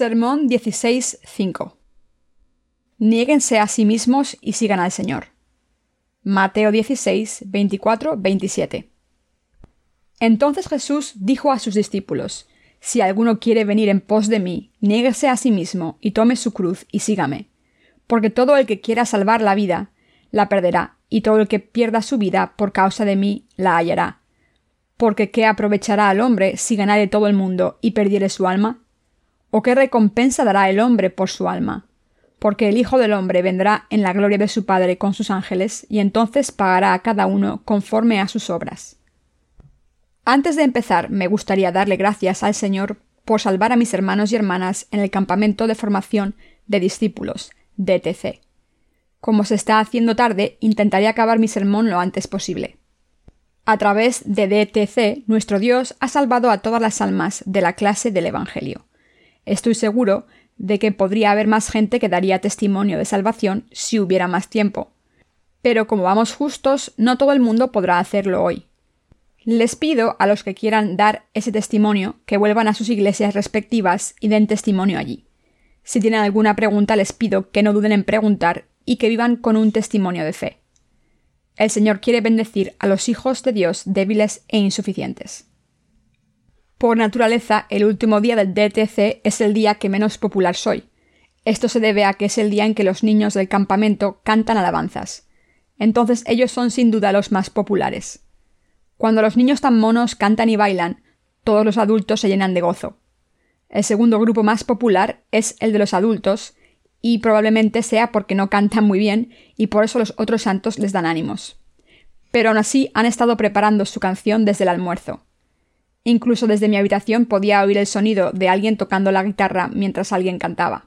Sermón 16.5 Niéguense a sí mismos y sigan al Señor. Mateo 16, 24, 27. Entonces Jesús dijo a sus discípulos, Si alguno quiere venir en pos de mí, niéguese a sí mismo y tome su cruz y sígame. Porque todo el que quiera salvar la vida, la perderá, y todo el que pierda su vida por causa de mí, la hallará. Porque ¿qué aprovechará al hombre si ganare todo el mundo y perdiere su alma? ¿O qué recompensa dará el hombre por su alma? porque el Hijo del Hombre vendrá en la gloria de su Padre con sus ángeles, y entonces pagará a cada uno conforme a sus obras. Antes de empezar, me gustaría darle gracias al Señor por salvar a mis hermanos y hermanas en el campamento de formación de discípulos, DTC. Como se está haciendo tarde, intentaré acabar mi sermón lo antes posible. A través de DTC, nuestro Dios ha salvado a todas las almas de la clase del Evangelio. Estoy seguro de que podría haber más gente que daría testimonio de salvación si hubiera más tiempo. Pero como vamos justos, no todo el mundo podrá hacerlo hoy. Les pido a los que quieran dar ese testimonio que vuelvan a sus iglesias respectivas y den testimonio allí. Si tienen alguna pregunta les pido que no duden en preguntar y que vivan con un testimonio de fe. El Señor quiere bendecir a los hijos de Dios débiles e insuficientes. Por naturaleza, el último día del DTC es el día que menos popular soy. Esto se debe a que es el día en que los niños del campamento cantan alabanzas. Entonces ellos son sin duda los más populares. Cuando los niños tan monos cantan y bailan, todos los adultos se llenan de gozo. El segundo grupo más popular es el de los adultos, y probablemente sea porque no cantan muy bien y por eso los otros santos les dan ánimos. Pero aún así han estado preparando su canción desde el almuerzo. Incluso desde mi habitación podía oír el sonido de alguien tocando la guitarra mientras alguien cantaba.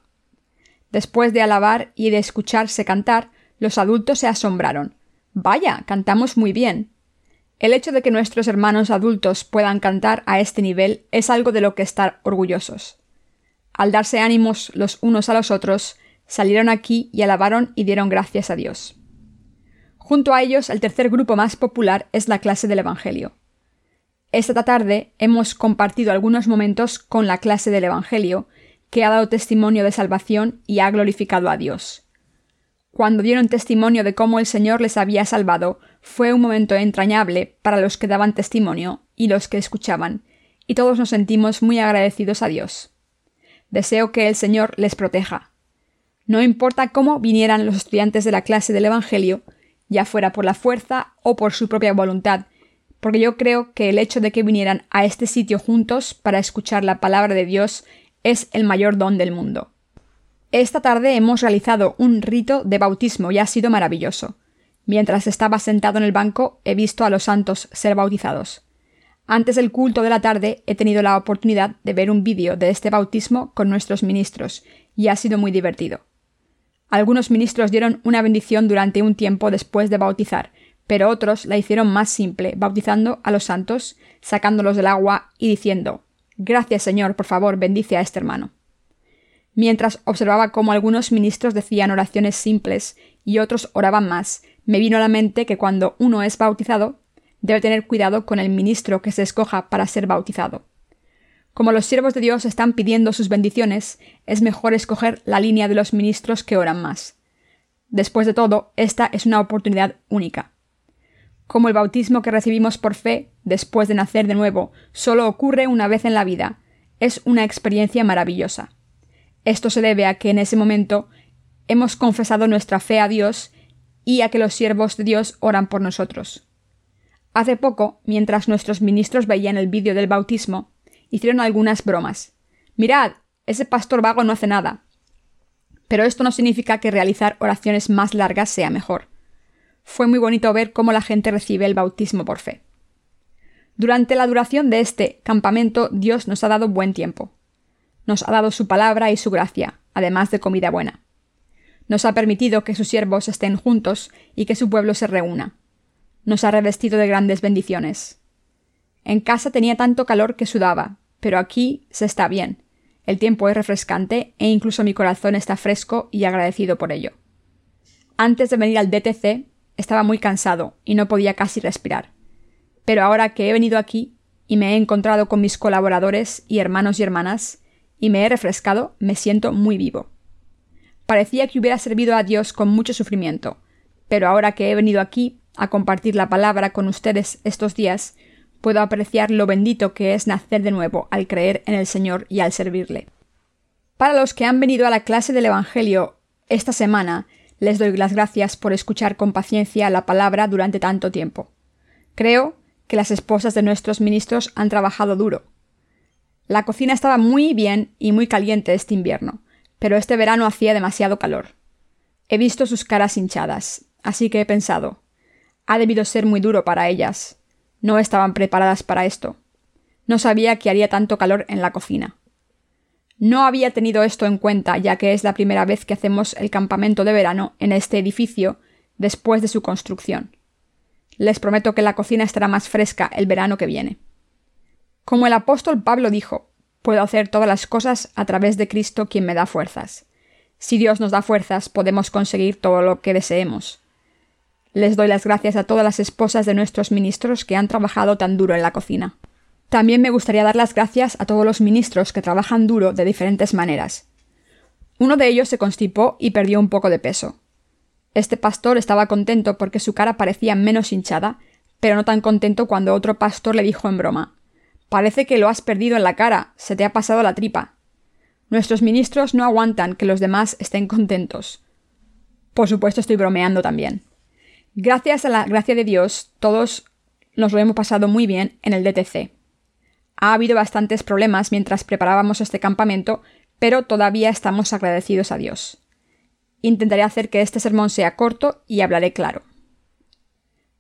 Después de alabar y de escucharse cantar, los adultos se asombraron. Vaya, cantamos muy bien. El hecho de que nuestros hermanos adultos puedan cantar a este nivel es algo de lo que estar orgullosos. Al darse ánimos los unos a los otros, salieron aquí y alabaron y dieron gracias a Dios. Junto a ellos, el tercer grupo más popular es la clase del Evangelio. Esta tarde hemos compartido algunos momentos con la clase del Evangelio, que ha dado testimonio de salvación y ha glorificado a Dios. Cuando dieron testimonio de cómo el Señor les había salvado, fue un momento entrañable para los que daban testimonio y los que escuchaban, y todos nos sentimos muy agradecidos a Dios. Deseo que el Señor les proteja. No importa cómo vinieran los estudiantes de la clase del Evangelio, ya fuera por la fuerza o por su propia voluntad, porque yo creo que el hecho de que vinieran a este sitio juntos para escuchar la palabra de Dios es el mayor don del mundo. Esta tarde hemos realizado un rito de bautismo y ha sido maravilloso. Mientras estaba sentado en el banco he visto a los santos ser bautizados. Antes del culto de la tarde he tenido la oportunidad de ver un vídeo de este bautismo con nuestros ministros y ha sido muy divertido. Algunos ministros dieron una bendición durante un tiempo después de bautizar, pero otros la hicieron más simple, bautizando a los santos, sacándolos del agua y diciendo Gracias Señor, por favor, bendice a este hermano. Mientras observaba cómo algunos ministros decían oraciones simples y otros oraban más, me vino a la mente que cuando uno es bautizado, debe tener cuidado con el ministro que se escoja para ser bautizado. Como los siervos de Dios están pidiendo sus bendiciones, es mejor escoger la línea de los ministros que oran más. Después de todo, esta es una oportunidad única. Como el bautismo que recibimos por fe, después de nacer de nuevo, solo ocurre una vez en la vida, es una experiencia maravillosa. Esto se debe a que en ese momento hemos confesado nuestra fe a Dios y a que los siervos de Dios oran por nosotros. Hace poco, mientras nuestros ministros veían el vídeo del bautismo, hicieron algunas bromas. Mirad, ese pastor vago no hace nada. Pero esto no significa que realizar oraciones más largas sea mejor fue muy bonito ver cómo la gente recibe el bautismo por fe. Durante la duración de este campamento Dios nos ha dado buen tiempo. Nos ha dado su palabra y su gracia, además de comida buena. Nos ha permitido que sus siervos estén juntos y que su pueblo se reúna. Nos ha revestido de grandes bendiciones. En casa tenía tanto calor que sudaba, pero aquí se está bien. El tiempo es refrescante e incluso mi corazón está fresco y agradecido por ello. Antes de venir al DTC, estaba muy cansado y no podía casi respirar. Pero ahora que he venido aquí y me he encontrado con mis colaboradores y hermanos y hermanas, y me he refrescado, me siento muy vivo. Parecía que hubiera servido a Dios con mucho sufrimiento, pero ahora que he venido aquí a compartir la palabra con ustedes estos días, puedo apreciar lo bendito que es nacer de nuevo al creer en el Señor y al servirle. Para los que han venido a la clase del Evangelio esta semana, les doy las gracias por escuchar con paciencia la palabra durante tanto tiempo. Creo que las esposas de nuestros ministros han trabajado duro. La cocina estaba muy bien y muy caliente este invierno, pero este verano hacía demasiado calor. He visto sus caras hinchadas, así que he pensado, ha debido ser muy duro para ellas. No estaban preparadas para esto. No sabía que haría tanto calor en la cocina. No había tenido esto en cuenta, ya que es la primera vez que hacemos el campamento de verano en este edificio después de su construcción. Les prometo que la cocina estará más fresca el verano que viene. Como el apóstol Pablo dijo, puedo hacer todas las cosas a través de Cristo quien me da fuerzas. Si Dios nos da fuerzas, podemos conseguir todo lo que deseemos. Les doy las gracias a todas las esposas de nuestros ministros que han trabajado tan duro en la cocina. También me gustaría dar las gracias a todos los ministros que trabajan duro de diferentes maneras. Uno de ellos se constipó y perdió un poco de peso. Este pastor estaba contento porque su cara parecía menos hinchada, pero no tan contento cuando otro pastor le dijo en broma Parece que lo has perdido en la cara, se te ha pasado la tripa. Nuestros ministros no aguantan que los demás estén contentos. Por supuesto estoy bromeando también. Gracias a la gracia de Dios, todos nos lo hemos pasado muy bien en el DTC. Ha habido bastantes problemas mientras preparábamos este campamento, pero todavía estamos agradecidos a Dios. Intentaré hacer que este sermón sea corto y hablaré claro.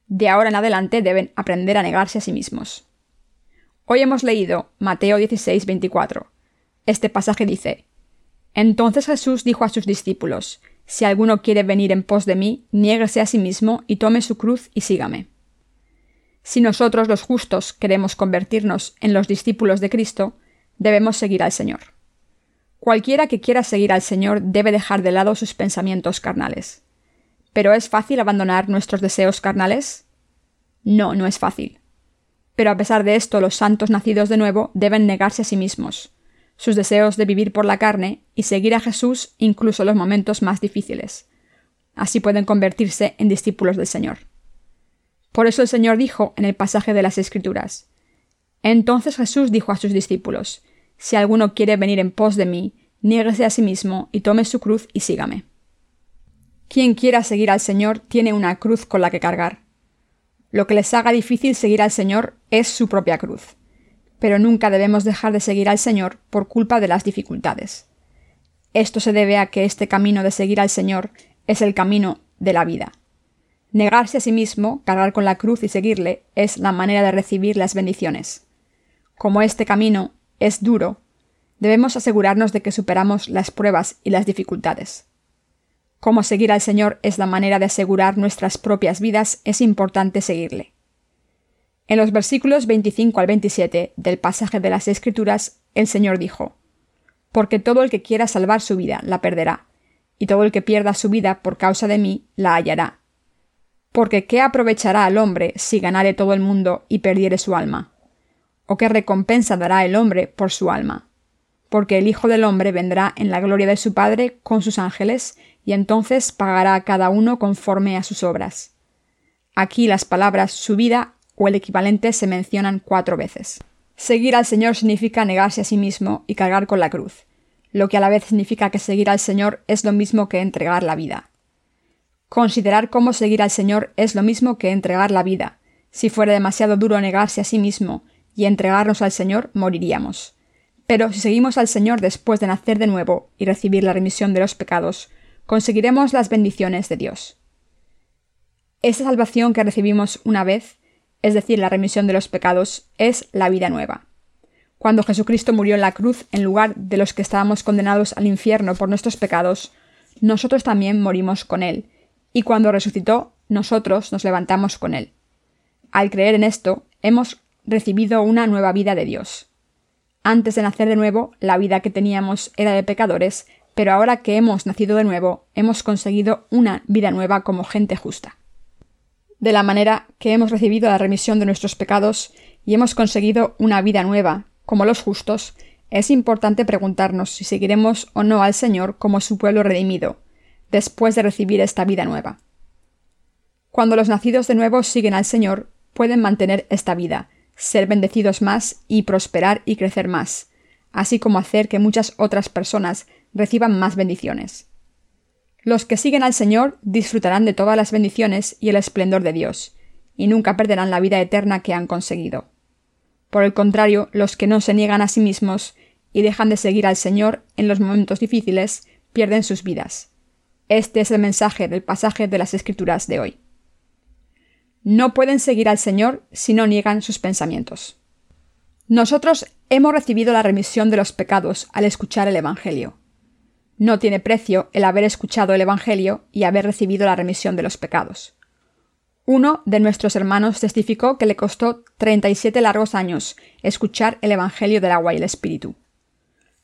De ahora en adelante deben aprender a negarse a sí mismos. Hoy hemos leído Mateo 16, 24. Este pasaje dice: Entonces Jesús dijo a sus discípulos: si alguno quiere venir en pos de mí, niéguese a sí mismo y tome su cruz y sígame. Si nosotros los justos queremos convertirnos en los discípulos de Cristo, debemos seguir al Señor. Cualquiera que quiera seguir al Señor debe dejar de lado sus pensamientos carnales. ¿Pero es fácil abandonar nuestros deseos carnales? No, no es fácil. Pero a pesar de esto, los santos nacidos de nuevo deben negarse a sí mismos, sus deseos de vivir por la carne y seguir a Jesús incluso en los momentos más difíciles. Así pueden convertirse en discípulos del Señor. Por eso el Señor dijo en el pasaje de las Escrituras, Entonces Jesús dijo a sus discípulos, Si alguno quiere venir en pos de mí, niéguese a sí mismo y tome su cruz y sígame. Quien quiera seguir al Señor tiene una cruz con la que cargar. Lo que les haga difícil seguir al Señor es su propia cruz pero nunca debemos dejar de seguir al Señor por culpa de las dificultades. Esto se debe a que este camino de seguir al Señor es el camino de la vida. Negarse a sí mismo, cargar con la cruz y seguirle es la manera de recibir las bendiciones. Como este camino es duro, debemos asegurarnos de que superamos las pruebas y las dificultades. Como seguir al Señor es la manera de asegurar nuestras propias vidas, es importante seguirle. En los versículos 25 al 27 del pasaje de las Escrituras, el Señor dijo, Porque todo el que quiera salvar su vida la perderá, y todo el que pierda su vida por causa de mí la hallará. Porque ¿qué aprovechará al hombre si ganare todo el mundo y perdiere su alma? ¿O qué recompensa dará el hombre por su alma? Porque el Hijo del hombre vendrá en la gloria de su Padre con sus ángeles, y entonces pagará a cada uno conforme a sus obras. Aquí las palabras su vida o el equivalente se mencionan cuatro veces. Seguir al Señor significa negarse a sí mismo y cargar con la cruz, lo que a la vez significa que seguir al Señor es lo mismo que entregar la vida. Considerar cómo seguir al Señor es lo mismo que entregar la vida. Si fuera demasiado duro negarse a sí mismo y entregarnos al Señor, moriríamos. Pero si seguimos al Señor después de nacer de nuevo y recibir la remisión de los pecados, conseguiremos las bendiciones de Dios. Esta salvación que recibimos una vez es decir, la remisión de los pecados, es la vida nueva. Cuando Jesucristo murió en la cruz en lugar de los que estábamos condenados al infierno por nuestros pecados, nosotros también morimos con Él, y cuando resucitó, nosotros nos levantamos con Él. Al creer en esto, hemos recibido una nueva vida de Dios. Antes de nacer de nuevo, la vida que teníamos era de pecadores, pero ahora que hemos nacido de nuevo, hemos conseguido una vida nueva como gente justa de la manera que hemos recibido la remisión de nuestros pecados y hemos conseguido una vida nueva, como los justos, es importante preguntarnos si seguiremos o no al Señor como su pueblo redimido, después de recibir esta vida nueva. Cuando los nacidos de nuevo siguen al Señor, pueden mantener esta vida, ser bendecidos más y prosperar y crecer más, así como hacer que muchas otras personas reciban más bendiciones. Los que siguen al Señor disfrutarán de todas las bendiciones y el esplendor de Dios, y nunca perderán la vida eterna que han conseguido. Por el contrario, los que no se niegan a sí mismos y dejan de seguir al Señor en los momentos difíciles, pierden sus vidas. Este es el mensaje del pasaje de las Escrituras de hoy. No pueden seguir al Señor si no niegan sus pensamientos. Nosotros hemos recibido la remisión de los pecados al escuchar el Evangelio. No tiene precio el haber escuchado el Evangelio y haber recibido la remisión de los pecados. Uno de nuestros hermanos testificó que le costó 37 largos años escuchar el Evangelio del agua y el Espíritu.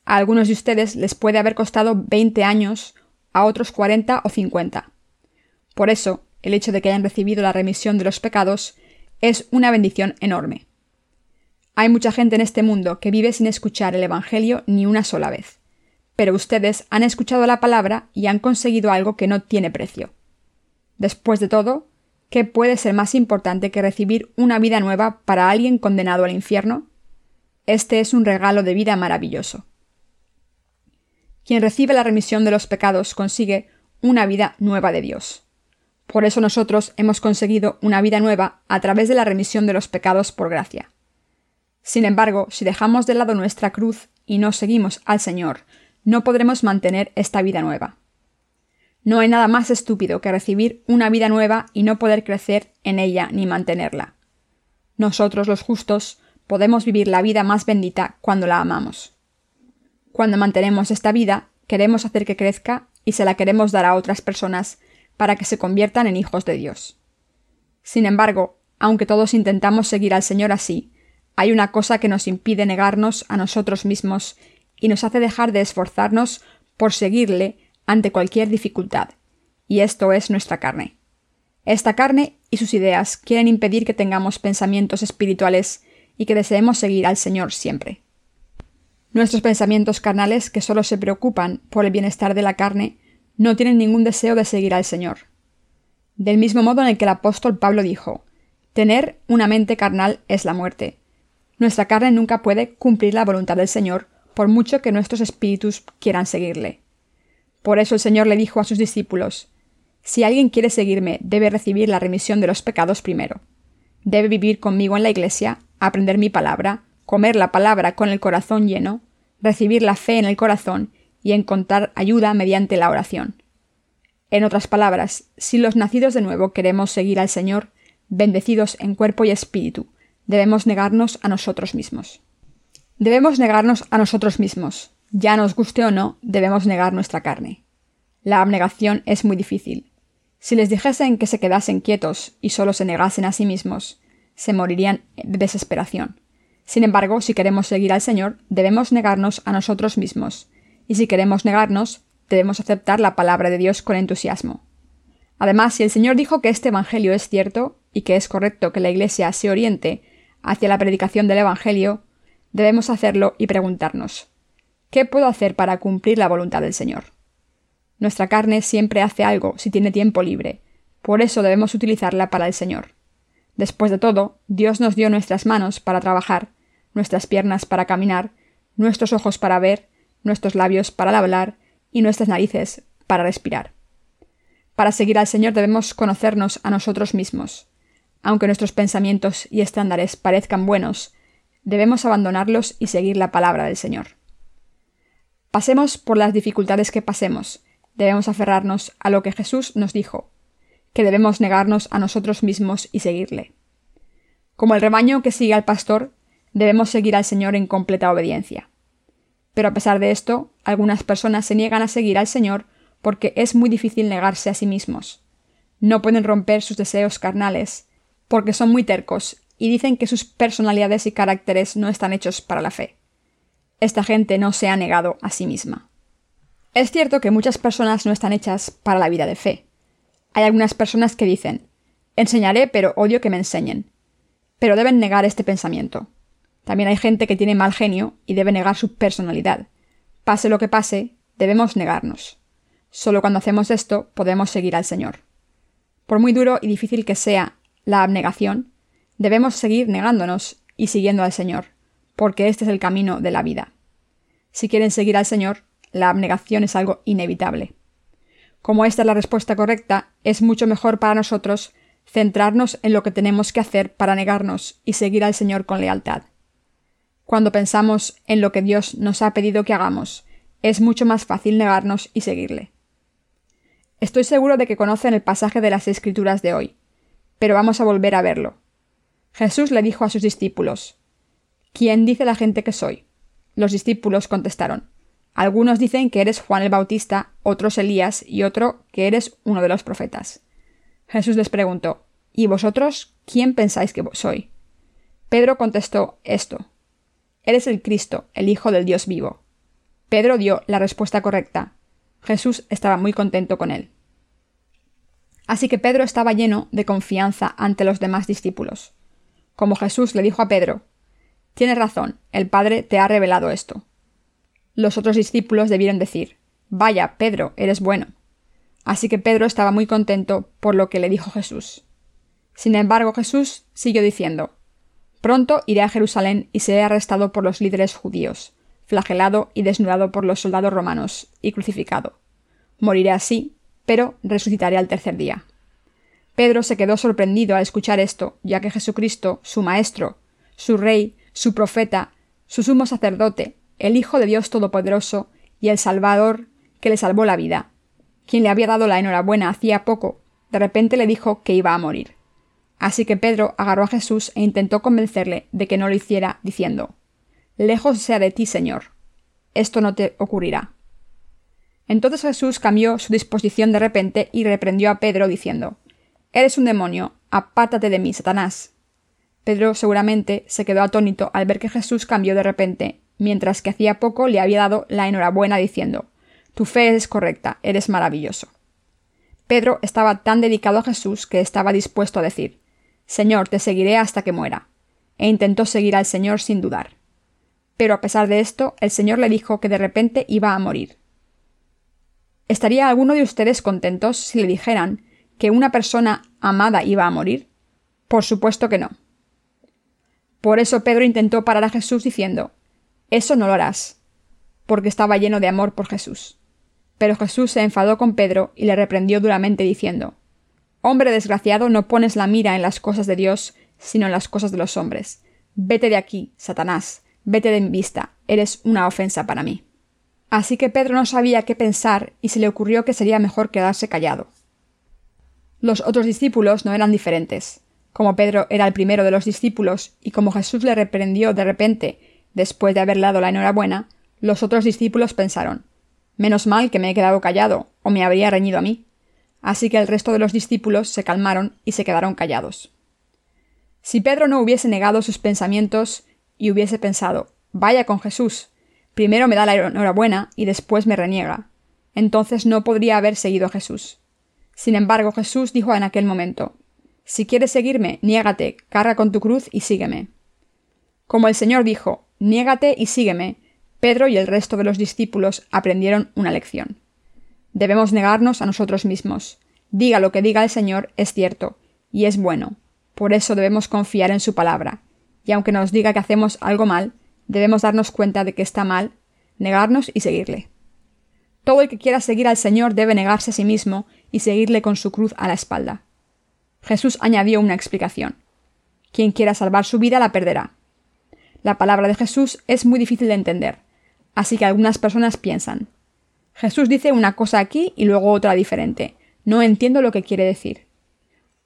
A algunos de ustedes les puede haber costado 20 años, a otros 40 o 50. Por eso, el hecho de que hayan recibido la remisión de los pecados es una bendición enorme. Hay mucha gente en este mundo que vive sin escuchar el Evangelio ni una sola vez. Pero ustedes han escuchado la palabra y han conseguido algo que no tiene precio. Después de todo, ¿qué puede ser más importante que recibir una vida nueva para alguien condenado al infierno? Este es un regalo de vida maravilloso. Quien recibe la remisión de los pecados consigue una vida nueva de Dios. Por eso nosotros hemos conseguido una vida nueva a través de la remisión de los pecados por gracia. Sin embargo, si dejamos de lado nuestra cruz y no seguimos al Señor, no podremos mantener esta vida nueva. No hay nada más estúpido que recibir una vida nueva y no poder crecer en ella ni mantenerla. Nosotros los justos podemos vivir la vida más bendita cuando la amamos. Cuando mantenemos esta vida, queremos hacer que crezca y se la queremos dar a otras personas para que se conviertan en hijos de Dios. Sin embargo, aunque todos intentamos seguir al Señor así, hay una cosa que nos impide negarnos a nosotros mismos y nos hace dejar de esforzarnos por seguirle ante cualquier dificultad, y esto es nuestra carne. Esta carne y sus ideas quieren impedir que tengamos pensamientos espirituales y que deseemos seguir al Señor siempre. Nuestros pensamientos carnales, que solo se preocupan por el bienestar de la carne, no tienen ningún deseo de seguir al Señor. Del mismo modo en el que el apóstol Pablo dijo, Tener una mente carnal es la muerte. Nuestra carne nunca puede cumplir la voluntad del Señor, por mucho que nuestros espíritus quieran seguirle. Por eso el Señor le dijo a sus discípulos, Si alguien quiere seguirme, debe recibir la remisión de los pecados primero. Debe vivir conmigo en la iglesia, aprender mi palabra, comer la palabra con el corazón lleno, recibir la fe en el corazón y encontrar ayuda mediante la oración. En otras palabras, si los nacidos de nuevo queremos seguir al Señor, bendecidos en cuerpo y espíritu, debemos negarnos a nosotros mismos. Debemos negarnos a nosotros mismos. Ya nos guste o no, debemos negar nuestra carne. La abnegación es muy difícil. Si les dijesen que se quedasen quietos y solo se negasen a sí mismos, se morirían de desesperación. Sin embargo, si queremos seguir al Señor, debemos negarnos a nosotros mismos, y si queremos negarnos, debemos aceptar la palabra de Dios con entusiasmo. Además, si el Señor dijo que este Evangelio es cierto y que es correcto que la Iglesia se oriente hacia la predicación del Evangelio, debemos hacerlo y preguntarnos, ¿qué puedo hacer para cumplir la voluntad del Señor? Nuestra carne siempre hace algo si tiene tiempo libre, por eso debemos utilizarla para el Señor. Después de todo, Dios nos dio nuestras manos para trabajar, nuestras piernas para caminar, nuestros ojos para ver, nuestros labios para hablar y nuestras narices para respirar. Para seguir al Señor debemos conocernos a nosotros mismos. Aunque nuestros pensamientos y estándares parezcan buenos, debemos abandonarlos y seguir la palabra del Señor. Pasemos por las dificultades que pasemos, debemos aferrarnos a lo que Jesús nos dijo, que debemos negarnos a nosotros mismos y seguirle. Como el rebaño que sigue al pastor, debemos seguir al Señor en completa obediencia. Pero a pesar de esto, algunas personas se niegan a seguir al Señor porque es muy difícil negarse a sí mismos. No pueden romper sus deseos carnales, porque son muy tercos y dicen que sus personalidades y caracteres no están hechos para la fe. Esta gente no se ha negado a sí misma. Es cierto que muchas personas no están hechas para la vida de fe. Hay algunas personas que dicen, enseñaré pero odio que me enseñen. Pero deben negar este pensamiento. También hay gente que tiene mal genio y debe negar su personalidad. Pase lo que pase, debemos negarnos. Solo cuando hacemos esto podemos seguir al Señor. Por muy duro y difícil que sea la abnegación, debemos seguir negándonos y siguiendo al Señor, porque este es el camino de la vida. Si quieren seguir al Señor, la abnegación es algo inevitable. Como esta es la respuesta correcta, es mucho mejor para nosotros centrarnos en lo que tenemos que hacer para negarnos y seguir al Señor con lealtad. Cuando pensamos en lo que Dios nos ha pedido que hagamos, es mucho más fácil negarnos y seguirle. Estoy seguro de que conocen el pasaje de las Escrituras de hoy, pero vamos a volver a verlo. Jesús le dijo a sus discípulos, ¿Quién dice la gente que soy? Los discípulos contestaron, Algunos dicen que eres Juan el Bautista, otros Elías y otro que eres uno de los profetas. Jesús les preguntó, ¿Y vosotros quién pensáis que soy? Pedro contestó esto, Eres el Cristo, el Hijo del Dios vivo. Pedro dio la respuesta correcta. Jesús estaba muy contento con él. Así que Pedro estaba lleno de confianza ante los demás discípulos. Como Jesús le dijo a Pedro, Tienes razón, el Padre te ha revelado esto. Los otros discípulos debieron decir, Vaya, Pedro, eres bueno. Así que Pedro estaba muy contento por lo que le dijo Jesús. Sin embargo, Jesús siguió diciendo, Pronto iré a Jerusalén y seré arrestado por los líderes judíos, flagelado y desnudado por los soldados romanos, y crucificado. Moriré así, pero resucitaré al tercer día. Pedro se quedó sorprendido al escuchar esto, ya que Jesucristo, su Maestro, su Rey, su Profeta, su sumo sacerdote, el Hijo de Dios Todopoderoso y el Salvador que le salvó la vida, quien le había dado la enhorabuena hacía poco, de repente le dijo que iba a morir. Así que Pedro agarró a Jesús e intentó convencerle de que no lo hiciera, diciendo Lejos sea de ti, Señor. Esto no te ocurrirá. Entonces Jesús cambió su disposición de repente y reprendió a Pedro, diciendo Eres un demonio, apártate de mí, Satanás. Pedro seguramente se quedó atónito al ver que Jesús cambió de repente, mientras que hacía poco le había dado la enhorabuena diciendo Tu fe es correcta, eres maravilloso. Pedro estaba tan dedicado a Jesús que estaba dispuesto a decir Señor, te seguiré hasta que muera. E intentó seguir al Señor sin dudar. Pero a pesar de esto, el Señor le dijo que de repente iba a morir. ¿Estaría alguno de ustedes contentos si le dijeran que una persona amada iba a morir? Por supuesto que no. Por eso Pedro intentó parar a Jesús diciendo Eso no lo harás, porque estaba lleno de amor por Jesús. Pero Jesús se enfadó con Pedro y le reprendió duramente diciendo Hombre desgraciado, no pones la mira en las cosas de Dios, sino en las cosas de los hombres. Vete de aquí, Satanás, vete de mi vista, eres una ofensa para mí. Así que Pedro no sabía qué pensar y se le ocurrió que sería mejor quedarse callado. Los otros discípulos no eran diferentes. Como Pedro era el primero de los discípulos y como Jesús le reprendió de repente, después de haberle dado la enhorabuena, los otros discípulos pensaron Menos mal que me he quedado callado, o me habría reñido a mí. Así que el resto de los discípulos se calmaron y se quedaron callados. Si Pedro no hubiese negado sus pensamientos y hubiese pensado, vaya con Jesús, primero me da la enhorabuena y después me reniega, entonces no podría haber seguido a Jesús. Sin embargo, Jesús dijo en aquel momento, Si quieres seguirme, niégate, carga con tu cruz y sígueme. Como el Señor dijo, niégate y sígueme, Pedro y el resto de los discípulos aprendieron una lección. Debemos negarnos a nosotros mismos. Diga lo que diga el Señor es cierto, y es bueno. Por eso debemos confiar en su palabra. Y aunque nos diga que hacemos algo mal, debemos darnos cuenta de que está mal, negarnos y seguirle. Todo el que quiera seguir al Señor debe negarse a sí mismo y seguirle con su cruz a la espalda. Jesús añadió una explicación. Quien quiera salvar su vida la perderá. La palabra de Jesús es muy difícil de entender, así que algunas personas piensan, Jesús dice una cosa aquí y luego otra diferente. No entiendo lo que quiere decir.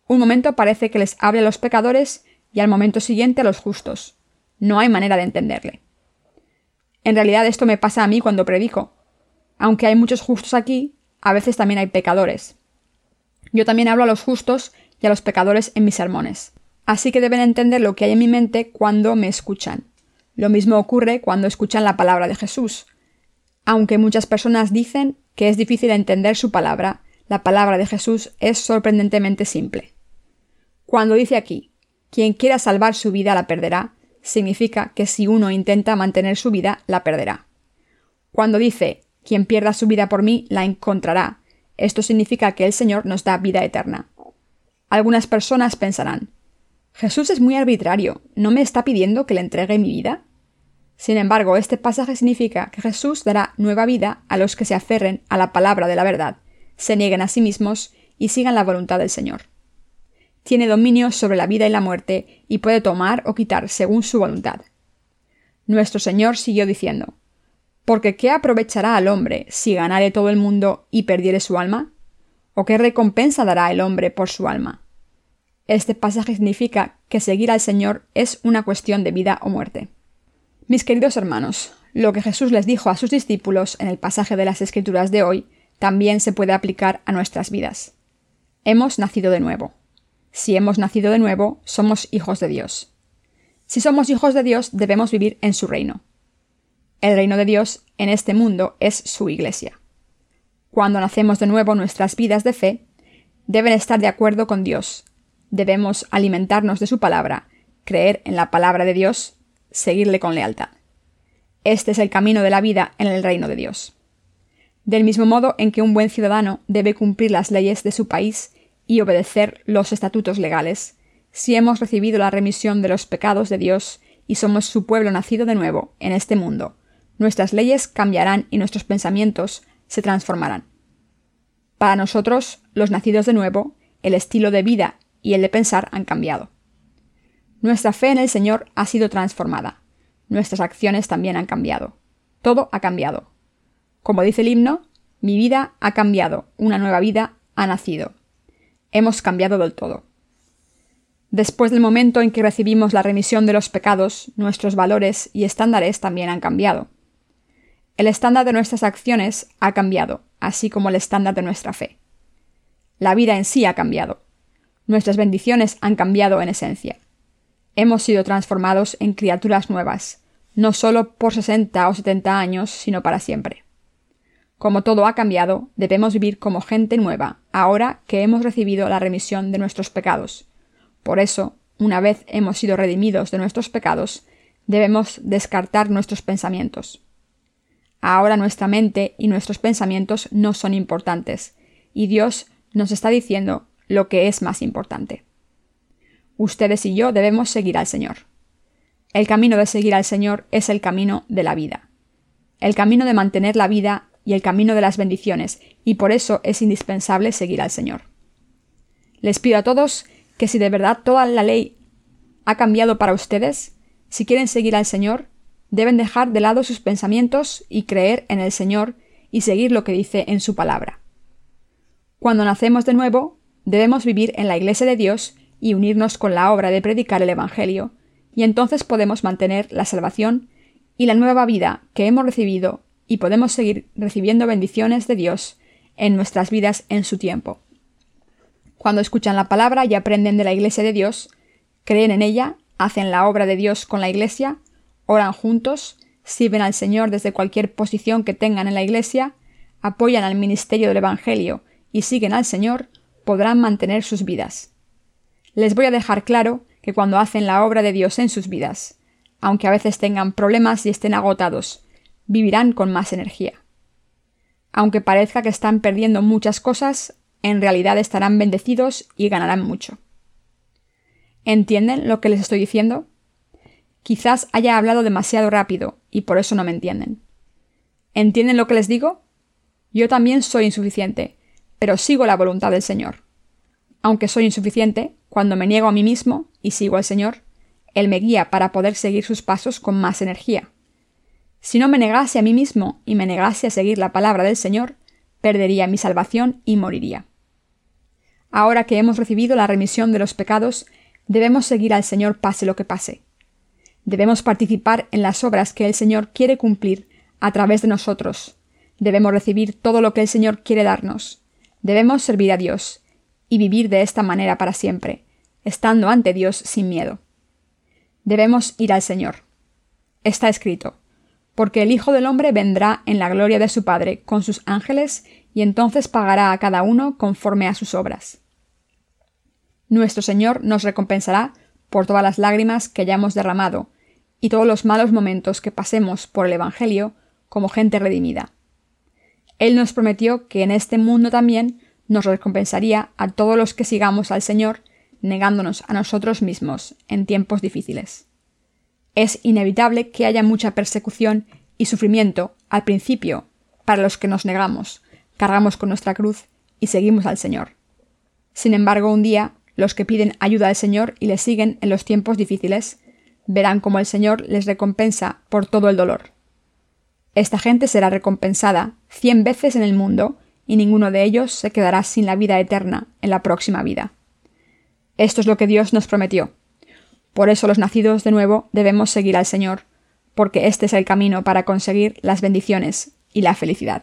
Un momento parece que les habla a los pecadores y al momento siguiente a los justos. No hay manera de entenderle. En realidad esto me pasa a mí cuando predico. Aunque hay muchos justos aquí, a veces también hay pecadores. Yo también hablo a los justos y a los pecadores en mis sermones. Así que deben entender lo que hay en mi mente cuando me escuchan. Lo mismo ocurre cuando escuchan la palabra de Jesús. Aunque muchas personas dicen que es difícil entender su palabra, la palabra de Jesús es sorprendentemente simple. Cuando dice aquí, quien quiera salvar su vida la perderá, significa que si uno intenta mantener su vida, la perderá. Cuando dice, quien pierda su vida por mí, la encontrará, esto significa que el Señor nos da vida eterna. Algunas personas pensarán, Jesús es muy arbitrario, ¿no me está pidiendo que le entregue mi vida? Sin embargo, este pasaje significa que Jesús dará nueva vida a los que se aferren a la palabra de la verdad, se nieguen a sí mismos y sigan la voluntad del Señor. Tiene dominio sobre la vida y la muerte y puede tomar o quitar según su voluntad. Nuestro Señor siguió diciendo, Porque ¿qué aprovechará al hombre si ganare todo el mundo y perdiere su alma? ¿O qué recompensa dará el hombre por su alma? Este pasaje significa que seguir al Señor es una cuestión de vida o muerte. Mis queridos hermanos, lo que Jesús les dijo a sus discípulos en el pasaje de las Escrituras de hoy también se puede aplicar a nuestras vidas. Hemos nacido de nuevo. Si hemos nacido de nuevo, somos hijos de Dios. Si somos hijos de Dios, debemos vivir en su reino. El reino de Dios en este mundo es su iglesia. Cuando nacemos de nuevo, nuestras vidas de fe deben estar de acuerdo con Dios. Debemos alimentarnos de su palabra, creer en la palabra de Dios, seguirle con lealtad. Este es el camino de la vida en el reino de Dios. Del mismo modo en que un buen ciudadano debe cumplir las leyes de su país y obedecer los estatutos legales, si hemos recibido la remisión de los pecados de Dios y somos su pueblo nacido de nuevo en este mundo, nuestras leyes cambiarán y nuestros pensamientos se transformarán. Para nosotros, los nacidos de nuevo, el estilo de vida y el de pensar han cambiado. Nuestra fe en el Señor ha sido transformada. Nuestras acciones también han cambiado. Todo ha cambiado. Como dice el himno, mi vida ha cambiado, una nueva vida ha nacido. Hemos cambiado del todo. Después del momento en que recibimos la remisión de los pecados, nuestros valores y estándares también han cambiado. El estándar de nuestras acciones ha cambiado, así como el estándar de nuestra fe. La vida en sí ha cambiado. Nuestras bendiciones han cambiado en esencia. Hemos sido transformados en criaturas nuevas, no solo por 60 o 70 años, sino para siempre. Como todo ha cambiado, debemos vivir como gente nueva, ahora que hemos recibido la remisión de nuestros pecados. Por eso, una vez hemos sido redimidos de nuestros pecados, debemos descartar nuestros pensamientos. Ahora nuestra mente y nuestros pensamientos no son importantes, y Dios nos está diciendo lo que es más importante. Ustedes y yo debemos seguir al Señor. El camino de seguir al Señor es el camino de la vida. El camino de mantener la vida y el camino de las bendiciones, y por eso es indispensable seguir al Señor. Les pido a todos que si de verdad toda la ley ha cambiado para ustedes, si quieren seguir al Señor, deben dejar de lado sus pensamientos y creer en el Señor y seguir lo que dice en su palabra. Cuando nacemos de nuevo, debemos vivir en la Iglesia de Dios y unirnos con la obra de predicar el Evangelio, y entonces podemos mantener la salvación y la nueva vida que hemos recibido y podemos seguir recibiendo bendiciones de Dios en nuestras vidas en su tiempo. Cuando escuchan la palabra y aprenden de la Iglesia de Dios, creen en ella, hacen la obra de Dios con la Iglesia, oran juntos, sirven al Señor desde cualquier posición que tengan en la Iglesia, apoyan al ministerio del Evangelio y siguen al Señor, podrán mantener sus vidas. Les voy a dejar claro que cuando hacen la obra de Dios en sus vidas, aunque a veces tengan problemas y estén agotados, vivirán con más energía. Aunque parezca que están perdiendo muchas cosas, en realidad estarán bendecidos y ganarán mucho. ¿Entienden lo que les estoy diciendo? Quizás haya hablado demasiado rápido y por eso no me entienden. ¿Entienden lo que les digo? Yo también soy insuficiente, pero sigo la voluntad del Señor. Aunque soy insuficiente, cuando me niego a mí mismo y sigo al Señor, Él me guía para poder seguir sus pasos con más energía. Si no me negase a mí mismo y me negase a seguir la palabra del Señor, perdería mi salvación y moriría. Ahora que hemos recibido la remisión de los pecados, debemos seguir al Señor pase lo que pase. Debemos participar en las obras que el Señor quiere cumplir a través de nosotros. Debemos recibir todo lo que el Señor quiere darnos. Debemos servir a Dios y vivir de esta manera para siempre, estando ante Dios sin miedo. Debemos ir al Señor. Está escrito, porque el Hijo del Hombre vendrá en la gloria de su Padre con sus ángeles y entonces pagará a cada uno conforme a sus obras. Nuestro Señor nos recompensará por todas las lágrimas que hayamos derramado y todos los malos momentos que pasemos por el Evangelio como gente redimida. Él nos prometió que en este mundo también nos recompensaría a todos los que sigamos al Señor, negándonos a nosotros mismos en tiempos difíciles. Es inevitable que haya mucha persecución y sufrimiento al principio para los que nos negamos, cargamos con nuestra cruz y seguimos al Señor. Sin embargo, un día, los que piden ayuda al Señor y le siguen en los tiempos difíciles, verán cómo el Señor les recompensa por todo el dolor. Esta gente será recompensada cien veces en el mundo y ninguno de ellos se quedará sin la vida eterna en la próxima vida. Esto es lo que Dios nos prometió. Por eso los nacidos de nuevo debemos seguir al Señor, porque este es el camino para conseguir las bendiciones y la felicidad.